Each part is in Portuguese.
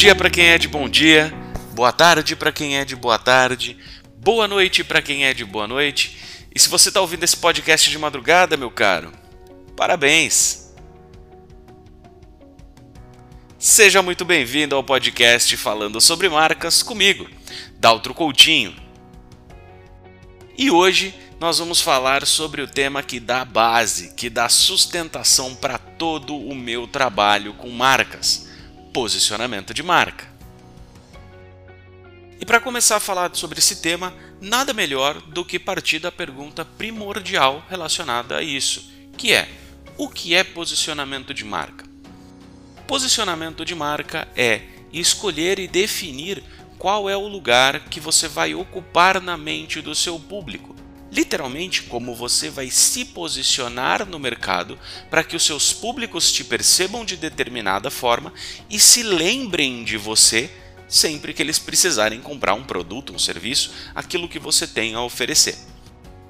Dia para quem é de bom dia, boa tarde para quem é de boa tarde, boa noite para quem é de boa noite. E se você está ouvindo esse podcast de madrugada, meu caro, parabéns! Seja muito bem-vindo ao podcast Falando sobre Marcas comigo, Daltro Coutinho. E hoje nós vamos falar sobre o tema que dá base, que dá sustentação para todo o meu trabalho com marcas: posicionamento de marca. E para começar a falar sobre esse tema, nada melhor do que partir da pergunta primordial relacionada a isso, que é: o que é posicionamento de marca? Posicionamento de marca é escolher e definir qual é o lugar que você vai ocupar na mente do seu público literalmente como você vai se posicionar no mercado para que os seus públicos te percebam de determinada forma e se lembrem de você sempre que eles precisarem comprar um produto, um serviço, aquilo que você tem a oferecer.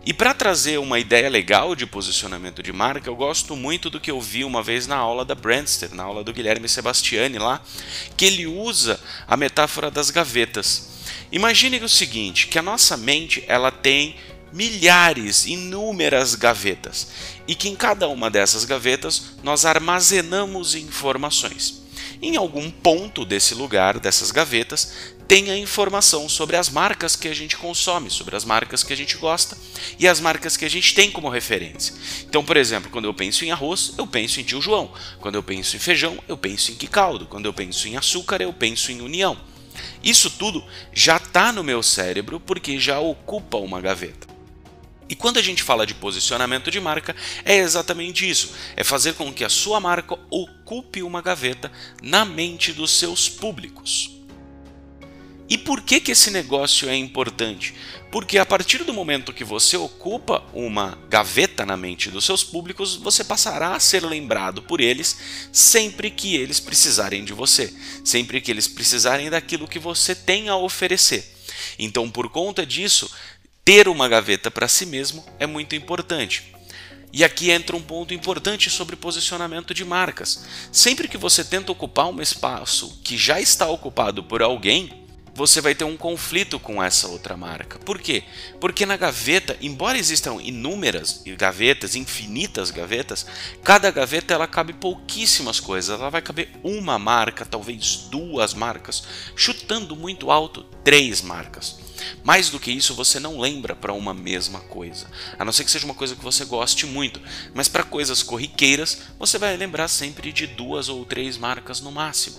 E para trazer uma ideia legal de posicionamento de marca, eu gosto muito do que eu vi uma vez na aula da Brandster, na aula do Guilherme Sebastiani lá, que ele usa a metáfora das gavetas. Imagine o seguinte, que a nossa mente ela tem milhares, inúmeras gavetas, e que em cada uma dessas gavetas nós armazenamos informações. Em algum ponto desse lugar, dessas gavetas, tem a informação sobre as marcas que a gente consome, sobre as marcas que a gente gosta e as marcas que a gente tem como referência. Então, por exemplo, quando eu penso em arroz, eu penso em tio João. Quando eu penso em feijão, eu penso em Quicaldo. Quando eu penso em açúcar, eu penso em União. Isso tudo já está no meu cérebro porque já ocupa uma gaveta. E quando a gente fala de posicionamento de marca, é exatamente isso: é fazer com que a sua marca ocupe uma gaveta na mente dos seus públicos. E por que, que esse negócio é importante? Porque a partir do momento que você ocupa uma gaveta na mente dos seus públicos, você passará a ser lembrado por eles sempre que eles precisarem de você, sempre que eles precisarem daquilo que você tem a oferecer. Então, por conta disso, ter uma gaveta para si mesmo é muito importante. E aqui entra um ponto importante sobre posicionamento de marcas. Sempre que você tenta ocupar um espaço que já está ocupado por alguém, você vai ter um conflito com essa outra marca. Por quê? Porque na gaveta, embora existam inúmeras gavetas, infinitas gavetas, cada gaveta ela cabe pouquíssimas coisas. Ela vai caber uma marca, talvez duas marcas, chutando muito alto, três marcas. Mais do que isso, você não lembra para uma mesma coisa. A não ser que seja uma coisa que você goste muito. Mas para coisas corriqueiras, você vai lembrar sempre de duas ou três marcas no máximo.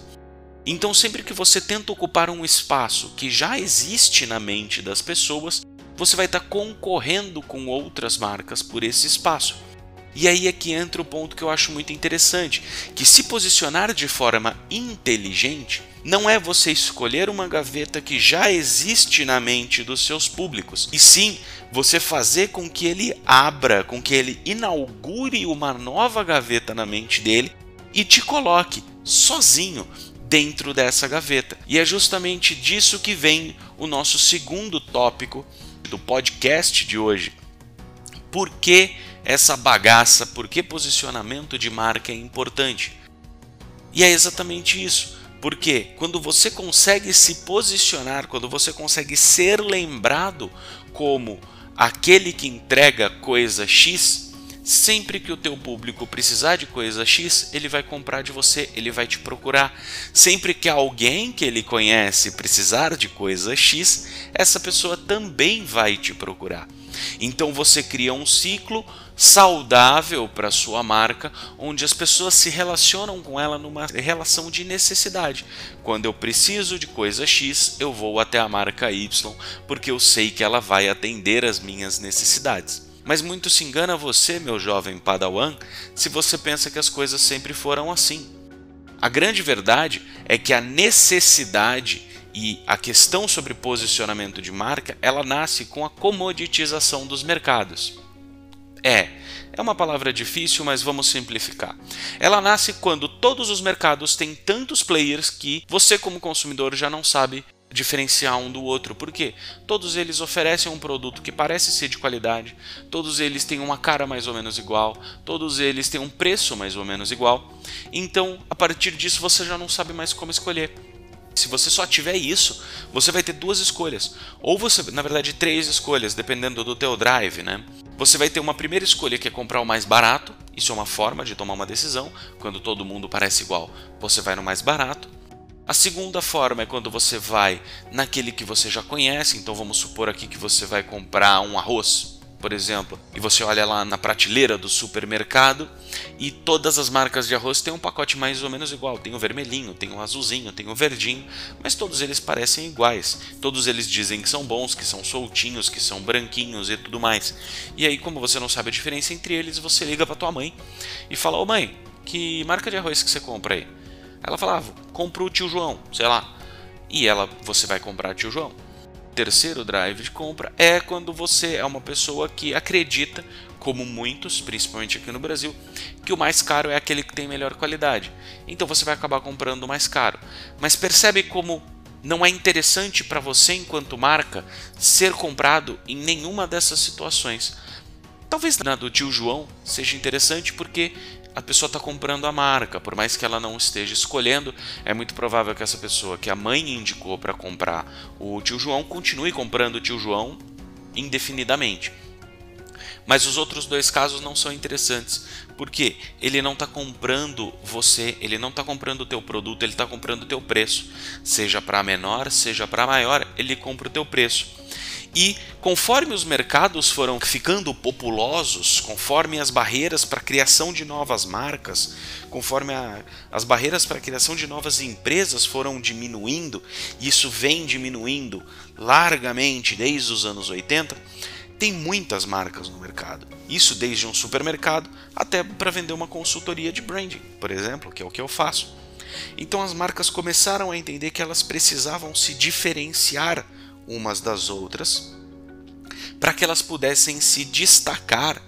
Então, sempre que você tenta ocupar um espaço que já existe na mente das pessoas, você vai estar concorrendo com outras marcas por esse espaço. E aí é que entra o ponto que eu acho muito interessante, que se posicionar de forma inteligente não é você escolher uma gaveta que já existe na mente dos seus públicos, e sim você fazer com que ele abra, com que ele inaugure uma nova gaveta na mente dele e te coloque sozinho dentro dessa gaveta. E é justamente disso que vem o nosso segundo tópico do podcast de hoje. Por que essa bagaça, por que posicionamento de marca é importante? E é exatamente isso. Porque quando você consegue se posicionar, quando você consegue ser lembrado como aquele que entrega coisa X, Sempre que o teu público precisar de coisa X, ele vai comprar de você, ele vai te procurar. Sempre que alguém que ele conhece precisar de coisa X, essa pessoa também vai te procurar. Então você cria um ciclo saudável para sua marca, onde as pessoas se relacionam com ela numa relação de necessidade. Quando eu preciso de coisa X, eu vou até a marca Y, porque eu sei que ela vai atender as minhas necessidades. Mas muito se engana você, meu jovem padawan, se você pensa que as coisas sempre foram assim. A grande verdade é que a necessidade e a questão sobre posicionamento de marca, ela nasce com a comoditização dos mercados. É, é uma palavra difícil, mas vamos simplificar. Ela nasce quando todos os mercados têm tantos players que você como consumidor já não sabe diferenciar um do outro, porque todos eles oferecem um produto que parece ser de qualidade, todos eles têm uma cara mais ou menos igual, todos eles têm um preço mais ou menos igual. Então, a partir disso, você já não sabe mais como escolher. Se você só tiver isso, você vai ter duas escolhas. Ou você, na verdade, três escolhas, dependendo do teu drive, né? Você vai ter uma primeira escolha que é comprar o mais barato. Isso é uma forma de tomar uma decisão. Quando todo mundo parece igual, você vai no mais barato. A segunda forma é quando você vai naquele que você já conhece. Então vamos supor aqui que você vai comprar um arroz por exemplo, e você olha lá na prateleira do supermercado e todas as marcas de arroz têm um pacote mais ou menos igual. Tem o vermelhinho, tem o azulzinho, tem o verdinho, mas todos eles parecem iguais. Todos eles dizem que são bons, que são soltinhos, que são branquinhos e tudo mais. E aí, como você não sabe a diferença entre eles, você liga para tua mãe e fala: "Ô mãe, que marca de arroz que você compra aí?" Ela falava: ah, "Compro o tio João, sei lá." E ela, você vai comprar tio João terceiro drive de compra é quando você é uma pessoa que acredita, como muitos, principalmente aqui no Brasil, que o mais caro é aquele que tem melhor qualidade. Então você vai acabar comprando o mais caro. Mas percebe como não é interessante para você, enquanto marca, ser comprado em nenhuma dessas situações. Talvez na do tio João seja interessante porque a pessoa está comprando a marca, por mais que ela não esteja escolhendo, é muito provável que essa pessoa que a mãe indicou para comprar o tio João continue comprando o tio João indefinidamente. Mas os outros dois casos não são interessantes, porque ele não está comprando você, ele não está comprando o teu produto, ele está comprando o teu preço. Seja para menor, seja para maior, ele compra o teu preço. E conforme os mercados foram ficando populosos, conforme as barreiras para a criação de novas marcas, conforme a, as barreiras para a criação de novas empresas foram diminuindo, e isso vem diminuindo largamente desde os anos 80, tem muitas marcas no mercado. Isso desde um supermercado até para vender uma consultoria de branding, por exemplo, que é o que eu faço. Então as marcas começaram a entender que elas precisavam se diferenciar umas das outras, para que elas pudessem se destacar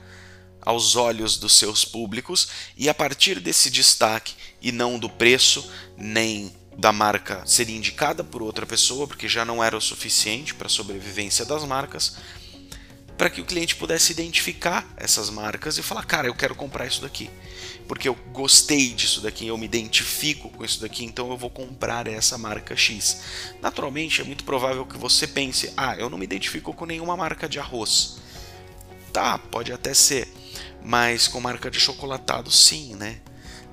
aos olhos dos seus públicos e a partir desse destaque e não do preço nem da marca ser indicada por outra pessoa, porque já não era o suficiente para a sobrevivência das marcas, para que o cliente pudesse identificar essas marcas e falar: "Cara, eu quero comprar isso daqui" porque eu gostei disso daqui, eu me identifico com isso daqui, então eu vou comprar essa marca X. Naturalmente, é muito provável que você pense: ah, eu não me identifico com nenhuma marca de arroz. Tá, pode até ser, mas com marca de chocolatado, sim, né?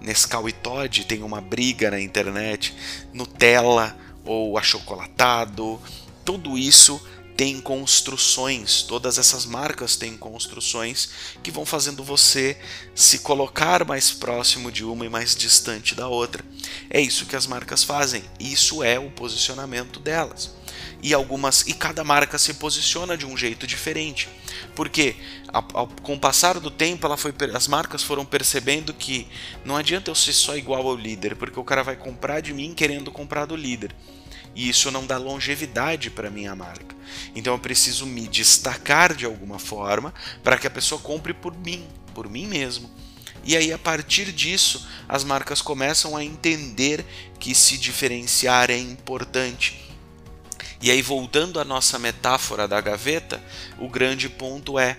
Nescau e Todd tem uma briga na internet, Nutella ou achocolatado, tudo isso tem construções, todas essas marcas têm construções que vão fazendo você se colocar mais próximo de uma e mais distante da outra. É isso que as marcas fazem, isso é o posicionamento delas. E algumas e cada marca se posiciona de um jeito diferente. Porque ao, com o passar do tempo, ela foi, as marcas foram percebendo que não adianta eu ser só igual ao líder, porque o cara vai comprar de mim querendo comprar do líder e isso não dá longevidade para minha marca. Então eu preciso me destacar de alguma forma para que a pessoa compre por mim, por mim mesmo. E aí, a partir disso, as marcas começam a entender que se diferenciar é importante. E aí, voltando à nossa metáfora da gaveta, o grande ponto é: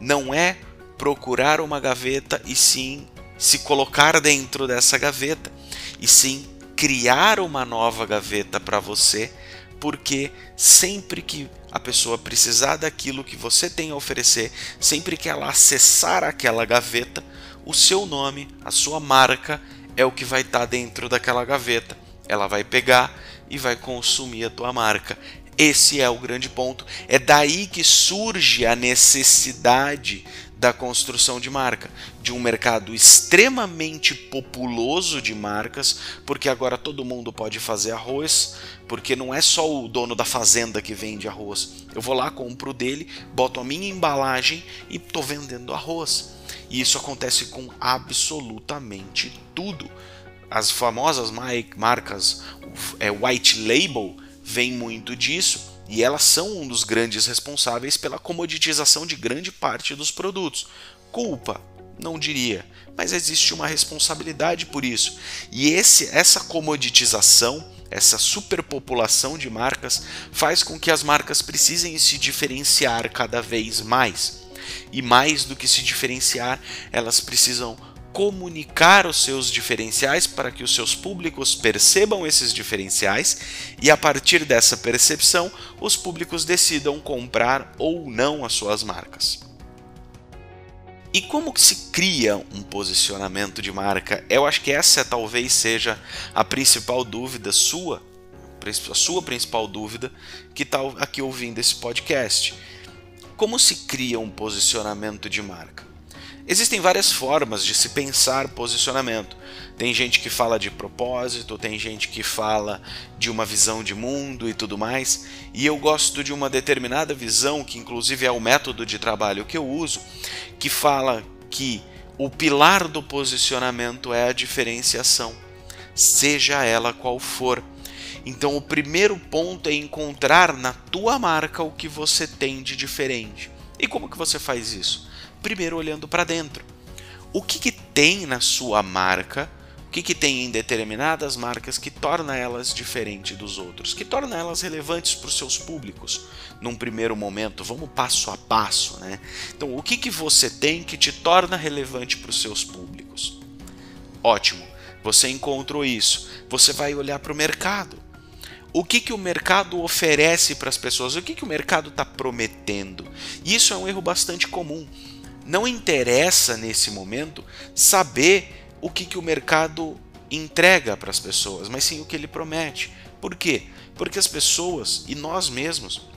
não é procurar uma gaveta e sim se colocar dentro dessa gaveta, e sim criar uma nova gaveta para você, porque sempre que a pessoa precisar daquilo que você tem a oferecer, sempre que ela acessar aquela gaveta, o seu nome, a sua marca é o que vai estar tá dentro daquela gaveta. Ela vai pegar e vai consumir a tua marca. Esse é o grande ponto. É daí que surge a necessidade da construção de marca, de um mercado extremamente populoso de marcas, porque agora todo mundo pode fazer arroz, porque não é só o dono da fazenda que vende arroz. Eu vou lá, compro dele, boto a minha embalagem e estou vendendo arroz. E isso acontece com absolutamente tudo. As famosas marcas é, white label vem muito disso e elas são um dos grandes responsáveis pela comoditização de grande parte dos produtos. Culpa? Não diria, mas existe uma responsabilidade por isso. E esse, essa comoditização, essa superpopulação de marcas, faz com que as marcas precisem se diferenciar cada vez mais. E mais do que se diferenciar, elas precisam comunicar os seus diferenciais para que os seus públicos percebam esses diferenciais e a partir dessa percepção os públicos decidam comprar ou não as suas marcas. E como que se cria um posicionamento de marca? Eu acho que essa talvez seja a principal dúvida sua, a sua principal dúvida que está aqui ouvindo esse podcast. Como se cria um posicionamento de marca? Existem várias formas de se pensar posicionamento. Tem gente que fala de propósito, tem gente que fala de uma visão de mundo e tudo mais, e eu gosto de uma determinada visão, que inclusive é o método de trabalho que eu uso, que fala que o pilar do posicionamento é a diferenciação, seja ela qual for. Então, o primeiro ponto é encontrar na tua marca o que você tem de diferente. E como que você faz isso? Primeiro olhando para dentro. O que, que tem na sua marca, o que, que tem em determinadas marcas que torna elas diferentes dos outros, que torna elas relevantes para os seus públicos num primeiro momento. Vamos passo a passo, né? Então, o que, que você tem que te torna relevante para os seus públicos? Ótimo, você encontrou isso. Você vai olhar para o mercado o que, que o mercado oferece para as pessoas, o que, que o mercado está prometendo. Isso é um erro bastante comum não interessa nesse momento saber o que, que o mercado entrega para as pessoas, mas sim o que ele promete. Por quê? Porque as pessoas e nós mesmos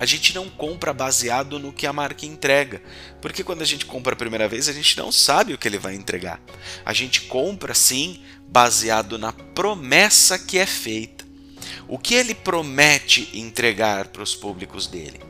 a gente não compra baseado no que a marca entrega. Porque quando a gente compra a primeira vez, a gente não sabe o que ele vai entregar. A gente compra sim baseado na promessa que é feita. O que ele promete entregar para os públicos dele.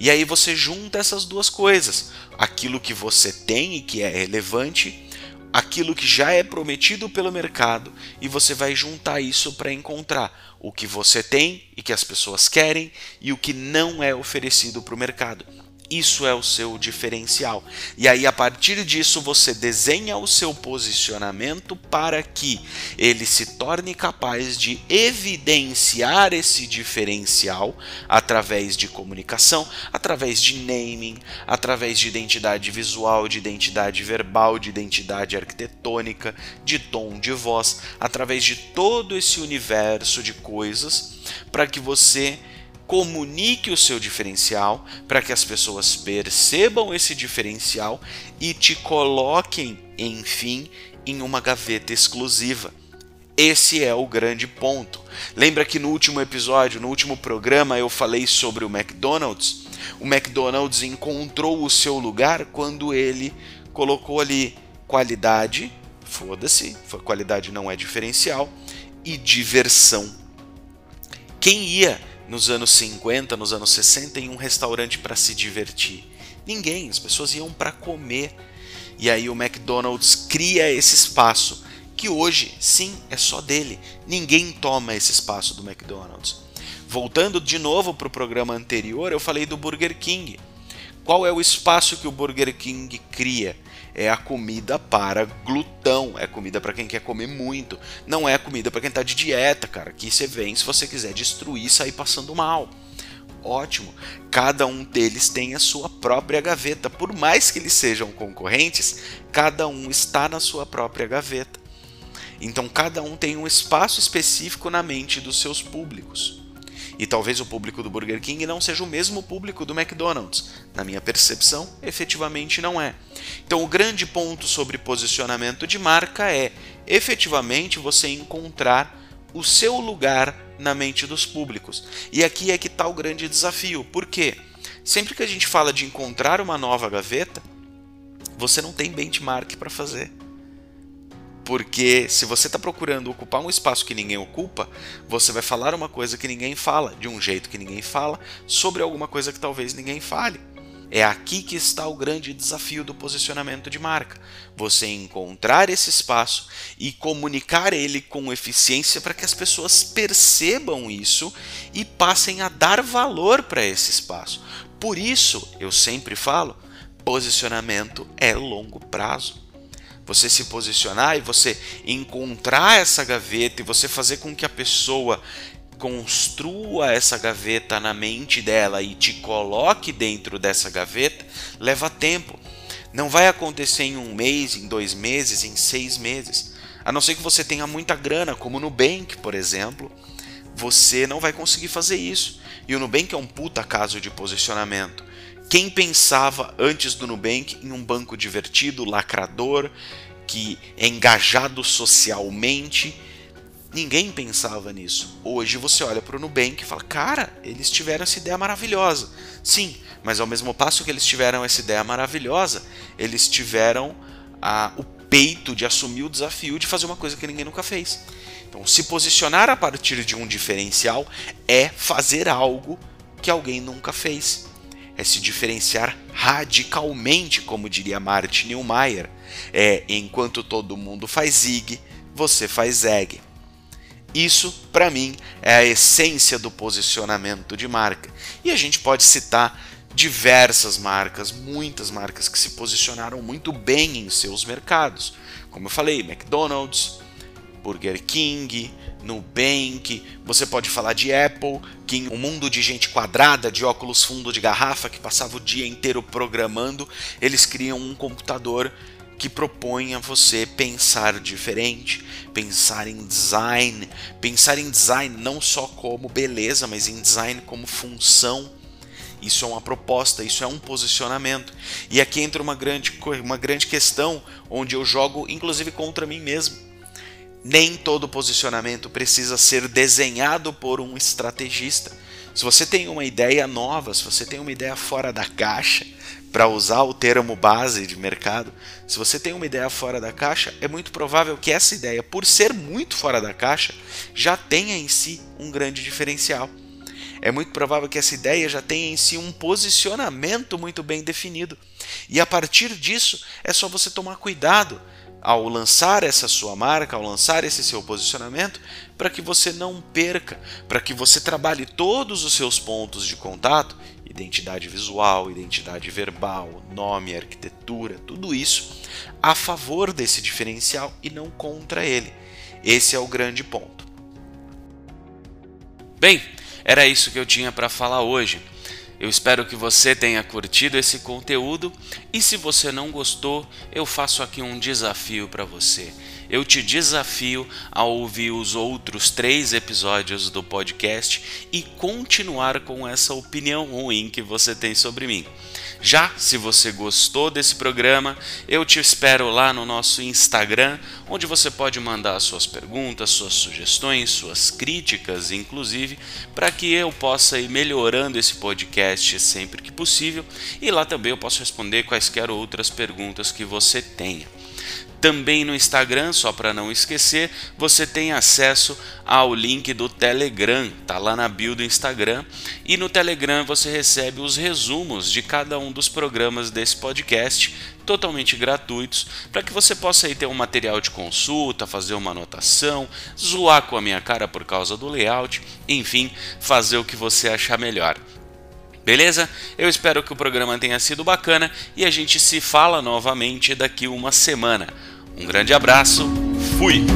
E aí você junta essas duas coisas: aquilo que você tem e que é relevante, aquilo que já é prometido pelo mercado, e você vai juntar isso para encontrar o que você tem e que as pessoas querem e o que não é oferecido para o mercado. Isso é o seu diferencial. E aí, a partir disso, você desenha o seu posicionamento para que ele se torne capaz de evidenciar esse diferencial através de comunicação, através de naming, através de identidade visual, de identidade verbal, de identidade arquitetônica, de tom de voz, através de todo esse universo de coisas para que você comunique o seu diferencial para que as pessoas percebam esse diferencial e te coloquem, enfim, em uma gaveta exclusiva. Esse é o grande ponto. Lembra que no último episódio, no último programa, eu falei sobre o McDonald's? O McDonald's encontrou o seu lugar quando ele colocou ali qualidade, foda-se, qualidade não é diferencial, e diversão. Quem ia nos anos 50, nos anos 60 em um restaurante para se divertir. Ninguém, as pessoas iam para comer. E aí o McDonald's cria esse espaço que hoje, sim, é só dele. Ninguém toma esse espaço do McDonald's. Voltando de novo para o programa anterior, eu falei do Burger King. Qual é o espaço que o Burger King cria? É a comida para glutão, é comida para quem quer comer muito, não é comida para quem está de dieta, cara, que você vem se você quiser destruir e sair passando mal. Ótimo, cada um deles tem a sua própria gaveta, por mais que eles sejam concorrentes, cada um está na sua própria gaveta. Então cada um tem um espaço específico na mente dos seus públicos. E talvez o público do Burger King não seja o mesmo público do McDonald's. Na minha percepção, efetivamente não é. Então, o grande ponto sobre posicionamento de marca é efetivamente você encontrar o seu lugar na mente dos públicos. E aqui é que está o grande desafio. Por quê? Sempre que a gente fala de encontrar uma nova gaveta, você não tem benchmark para fazer. Porque se você está procurando ocupar um espaço que ninguém ocupa, você vai falar uma coisa que ninguém fala, de um jeito que ninguém fala, sobre alguma coisa que talvez ninguém fale. É aqui que está o grande desafio do posicionamento de marca. Você encontrar esse espaço e comunicar ele com eficiência para que as pessoas percebam isso e passem a dar valor para esse espaço. Por isso, eu sempre falo, posicionamento é longo prazo você se posicionar e você encontrar essa gaveta e você fazer com que a pessoa construa essa gaveta na mente dela e te coloque dentro dessa gaveta, leva tempo. Não vai acontecer em um mês, em dois meses, em seis meses. A não ser que você tenha muita grana, como o Nubank, por exemplo, você não vai conseguir fazer isso. E o Nubank é um puta caso de posicionamento. Quem pensava antes do Nubank em um banco divertido, lacrador, que é engajado socialmente Ninguém pensava nisso. Hoje você olha para o Nubank e fala: cara, eles tiveram essa ideia maravilhosa. Sim, mas ao mesmo passo que eles tiveram essa ideia maravilhosa, eles tiveram o peito de assumir o desafio de fazer uma coisa que ninguém nunca fez. Então, se posicionar a partir de um diferencial é fazer algo que alguém nunca fez. É se diferenciar radicalmente, como diria Martin Neumeier. É enquanto todo mundo faz zig, você faz zeg. Isso, para mim, é a essência do posicionamento de marca. E a gente pode citar diversas marcas, muitas marcas que se posicionaram muito bem em seus mercados. Como eu falei, McDonald's, Burger King, Nubank, você pode falar de Apple, que em um mundo de gente quadrada, de óculos fundo de garrafa, que passava o dia inteiro programando, eles criam um computador que propõe a você pensar diferente, pensar em design, pensar em design não só como beleza, mas em design como função. Isso é uma proposta, isso é um posicionamento. E aqui entra uma grande, uma grande questão onde eu jogo inclusive contra mim mesmo. Nem todo posicionamento precisa ser desenhado por um estrategista. Se você tem uma ideia nova, se você tem uma ideia fora da caixa, para usar o termo base de mercado, se você tem uma ideia fora da caixa, é muito provável que essa ideia, por ser muito fora da caixa, já tenha em si um grande diferencial. É muito provável que essa ideia já tenha em si um posicionamento muito bem definido. E a partir disso, é só você tomar cuidado ao lançar essa sua marca, ao lançar esse seu posicionamento, para que você não perca, para que você trabalhe todos os seus pontos de contato identidade visual, identidade verbal, nome, arquitetura, tudo isso a favor desse diferencial e não contra ele. Esse é o grande ponto. Bem, era isso que eu tinha para falar hoje. Eu espero que você tenha curtido esse conteúdo e se você não gostou, eu faço aqui um desafio para você. Eu te desafio a ouvir os outros três episódios do podcast e continuar com essa opinião ruim que você tem sobre mim. Já se você gostou desse programa, eu te espero lá no nosso Instagram, onde você pode mandar suas perguntas, suas sugestões, suas críticas, inclusive, para que eu possa ir melhorando esse podcast sempre que possível e lá também eu posso responder quaisquer outras perguntas que você tenha. Também no Instagram, só para não esquecer, você tem acesso ao link do Telegram, tá lá na bio do Instagram, e no Telegram você recebe os resumos de cada um dos programas desse podcast, totalmente gratuitos, para que você possa aí ter um material de consulta, fazer uma anotação, zoar com a minha cara por causa do layout, enfim, fazer o que você achar melhor. Beleza? Eu espero que o programa tenha sido bacana e a gente se fala novamente daqui uma semana. Um grande abraço, fui!